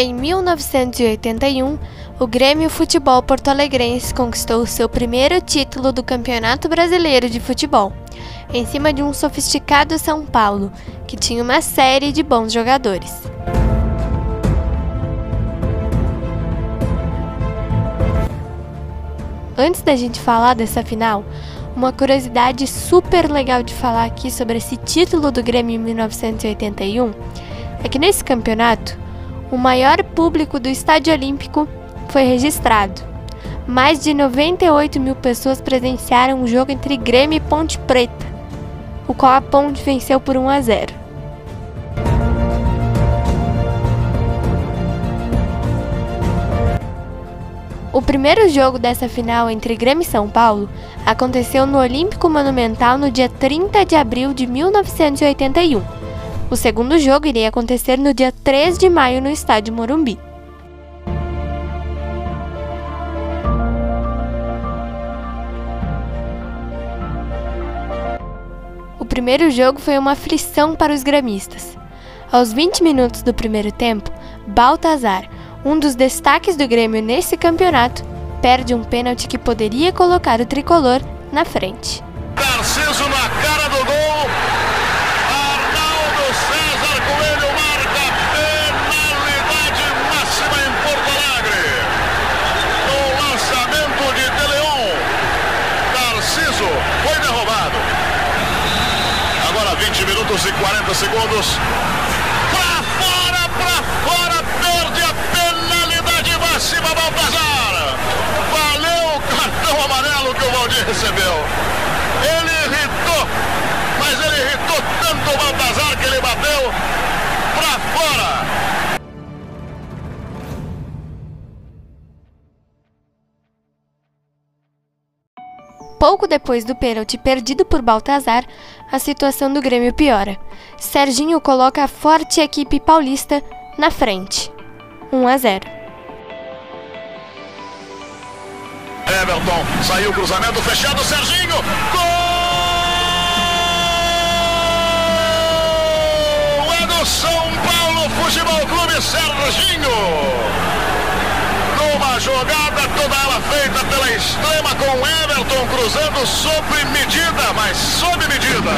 Em 1981, o Grêmio Futebol Porto Alegrense conquistou seu primeiro título do Campeonato Brasileiro de Futebol, em cima de um sofisticado São Paulo, que tinha uma série de bons jogadores. Antes da gente falar dessa final, uma curiosidade super legal de falar aqui sobre esse título do Grêmio em 1981 é que nesse campeonato o maior público do Estádio Olímpico foi registrado. Mais de 98 mil pessoas presenciaram o jogo entre Grêmio e Ponte Preta, o qual a Ponte venceu por 1 a 0. O primeiro jogo dessa final entre Grêmio e São Paulo aconteceu no Olímpico Monumental no dia 30 de abril de 1981 o segundo jogo iria acontecer no dia 3 de maio no estádio Morumbi. O primeiro jogo foi uma aflição para os gremistas. Aos 20 minutos do primeiro tempo, Baltazar, um dos destaques do Grêmio nesse campeonato, perde um pênalti que poderia colocar o tricolor na frente. Na cara do gol. Minutos e 40 segundos. Pouco depois do pênalti perdido por Baltazar, a situação do Grêmio piora. Serginho coloca a forte equipe paulista na frente. 1 a 0. Everton, saiu o cruzamento fechado, Serginho, gol! É do São Paulo Futebol Clube, Serginho! Toda ela feita pela extrema com Everton cruzando sob medida, mas sob medida.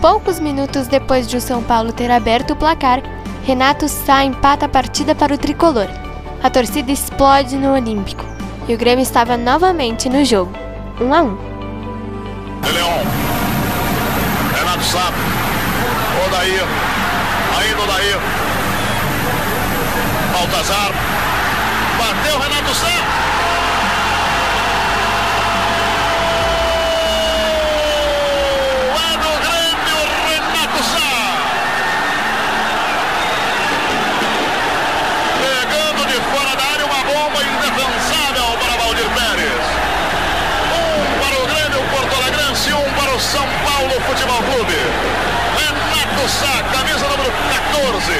Poucos minutos depois de o São Paulo ter aberto o placar, Renato Sá empata a partida para o tricolor. A torcida explode no Olímpico e o Grêmio estava novamente no jogo, 1 um a 1. Sabe? Odair. Ainda Odair. Baltazar. Bateu Renato Santos. Futebol Clube. Renato Sá, camisa número 14.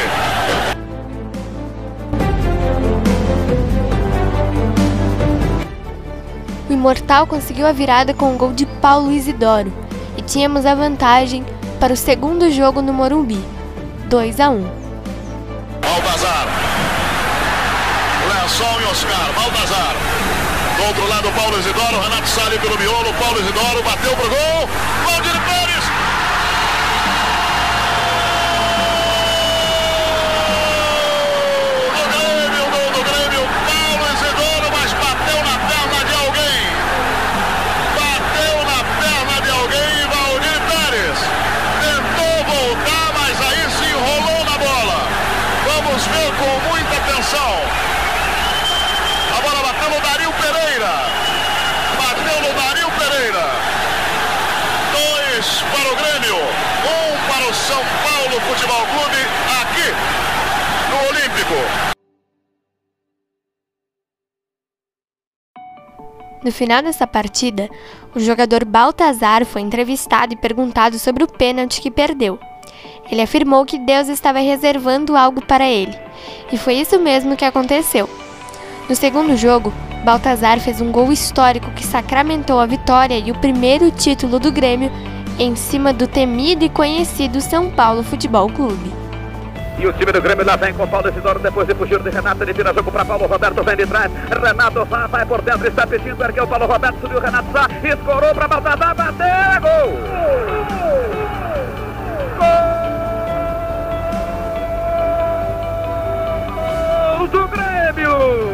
O Imortal conseguiu a virada com o gol de Paulo Isidoro e tínhamos a vantagem para o segundo jogo no Morumbi, 2 a 1. Baltazar. Lençol e Oscar. Baltazar. Outro lado, Paulo Isidoro. Renato Salles pelo miolo. Paulo Isidoro bateu pro gol. Valdir Pérez. Futebol Clube aqui no Olímpico. No final dessa partida, o jogador Baltazar foi entrevistado e perguntado sobre o pênalti que perdeu. Ele afirmou que Deus estava reservando algo para ele, e foi isso mesmo que aconteceu. No segundo jogo, Baltazar fez um gol histórico que sacramentou a vitória e o primeiro título do Grêmio em cima do temido e conhecido São Paulo Futebol Clube. E o time do Grêmio lá vem com Paulo Isidoro, depois de fugir de Renato, ele tira jogo para Paulo Roberto, vem de trás. Renato Sá vai por dentro, está pedindo, ergueu Paulo Roberto, subiu Renato Sá, escorou para Baltazar, bateu, gol! Gol do Grêmio!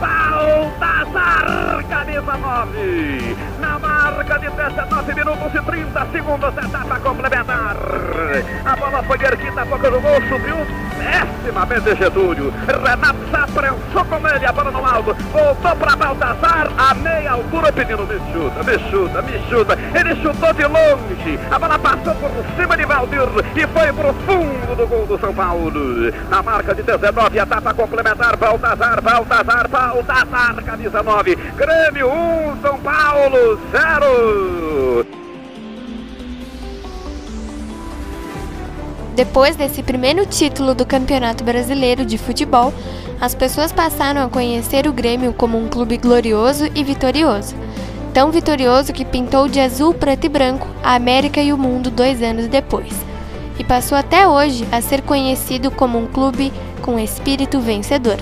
Baltazar, camisa 9, na marca de 19 minutos e 30 segundos, etapa complementar. A bola foi erguida a boca do gol, subiu pessimamente Getúlio. Renato já prensou com ele, a bola no alto. Voltou para Baltazar, a meia altura, pedindo me chuta, me chuta, me chuta. Ele chutou de longe, a bola passou por cima de Valdir e foi pro fundo do gol do São Paulo. Na marca de 19, etapa complementar, Baltazar, Baltazar, Baltazar, camisa 9. Grêmio 1, São Paulo 0. Depois desse primeiro título do Campeonato Brasileiro de Futebol, as pessoas passaram a conhecer o Grêmio como um clube glorioso e vitorioso. Tão vitorioso que pintou de azul, preto e branco a América e o mundo dois anos depois. E passou até hoje a ser conhecido como um clube com espírito vencedor.